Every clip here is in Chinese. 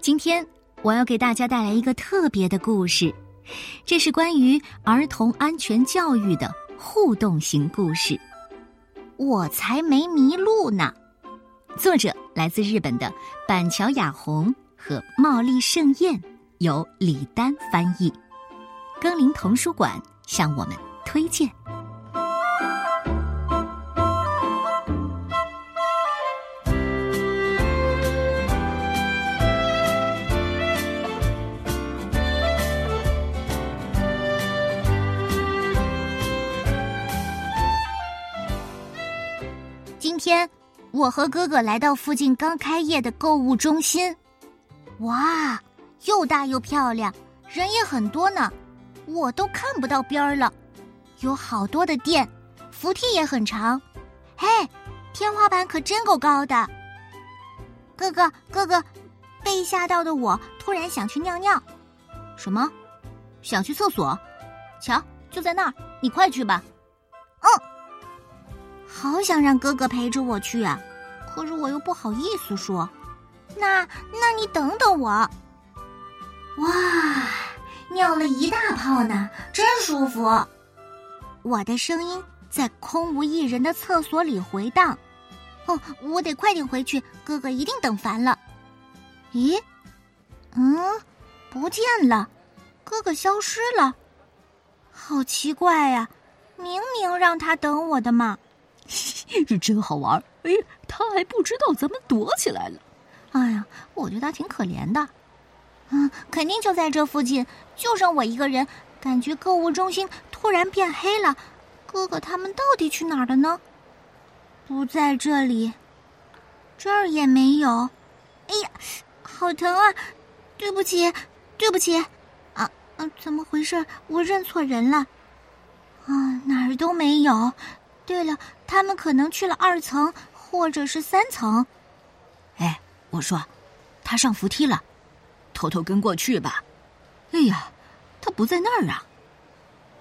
今天我要给大家带来一个特别的故事，这是关于儿童安全教育的互动型故事。我才没迷路呢！作者来自日本的板桥雅弘和茂利盛宴，由李丹翻译，更林童书馆向我们推荐。今天，我和哥哥来到附近刚开业的购物中心。哇，又大又漂亮，人也很多呢，我都看不到边儿了。有好多的店，扶梯也很长。嘿，天花板可真够高的。哥哥，哥哥，被吓到的我突然想去尿尿。什么？想去厕所？瞧，就在那儿，你快去吧。好想让哥哥陪着我去啊，可是我又不好意思说。那，那你等等我。哇，尿了一大泡呢，真舒服。我的声音在空无一人的厕所里回荡。哦，我得快点回去，哥哥一定等烦了。咦，嗯，不见了，哥哥消失了，好奇怪呀！明明让他等我的嘛。真好玩！哎，他还不知道咱们躲起来了。哎呀，我觉得他挺可怜的。嗯，肯定就在这附近，就剩我一个人。感觉购物中心突然变黑了，哥哥他们到底去哪儿了呢？不在这里，这儿也没有。哎呀，好疼啊！对不起，对不起。啊啊，怎么回事？我认错人了。啊，哪儿都没有。对了，他们可能去了二层或者是三层。哎，我说，他上扶梯了，偷偷跟过去吧。哎呀，他不在那儿啊！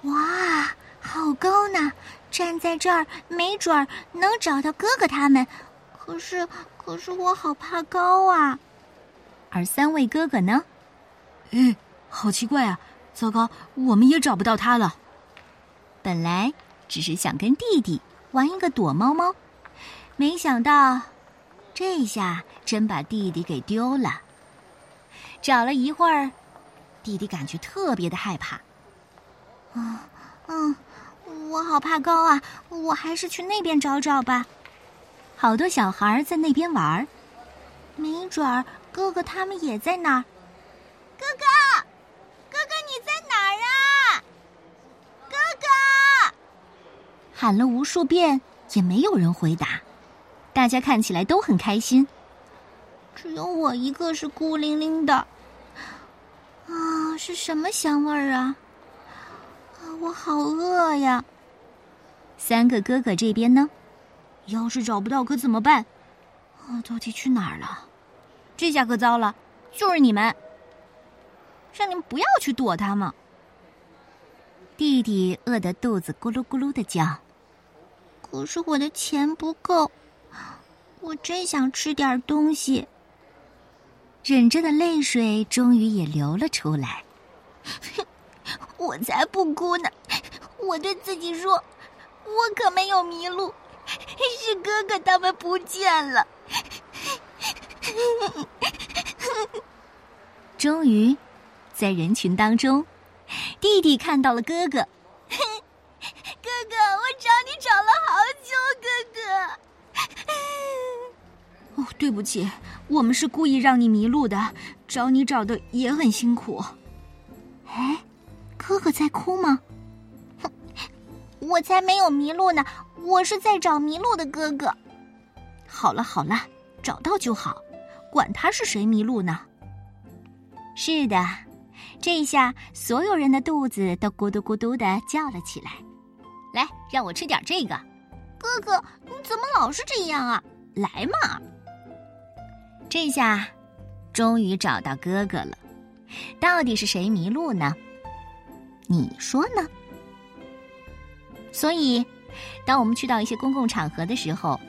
哇，好高呢！站在这儿，没准儿能找到哥哥他们。可是，可是我好怕高啊。而三位哥哥呢？哎，好奇怪啊！糟糕，我们也找不到他了。本来。只是想跟弟弟玩一个躲猫猫，没想到这下真把弟弟给丢了。找了一会儿，弟弟感觉特别的害怕。啊，嗯，我好怕高啊！我还是去那边找找吧。好多小孩在那边玩，没准儿哥哥他们也在那儿。哥哥，哥哥你在哪儿啊？哥哥！喊了无数遍，也没有人回答。大家看起来都很开心，只有我一个是孤零零的。啊，是什么香味儿啊？啊，我好饿呀！三个哥哥这边呢？要是找不到可怎么办？啊，到底去哪儿了？这下可糟了！就是你们，让你们不要去躲他们。弟弟饿得肚子咕噜咕噜的叫。可是我的钱不够，我真想吃点东西。忍着的泪水终于也流了出来。我才不哭呢！我对自己说，我可没有迷路，是哥哥他们不见了。终于，在人群当中，弟弟看到了哥哥。哥哥，我找你找了好久，哥哥。哦，对不起，我们是故意让你迷路的，找你找的也很辛苦。哎，哥哥在哭吗？哼，我才没有迷路呢，我是在找迷路的哥哥。好了好了，找到就好，管他是谁迷路呢。是的，这下所有人的肚子都咕嘟咕嘟的叫了起来。来，让我吃点这个。哥哥，你怎么老是这样啊？来嘛！这下，终于找到哥哥了。到底是谁迷路呢？你说呢？所以，当我们去到一些公共场合的时候，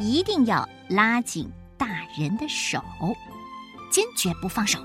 一定要拉紧大人的手。坚决不放手。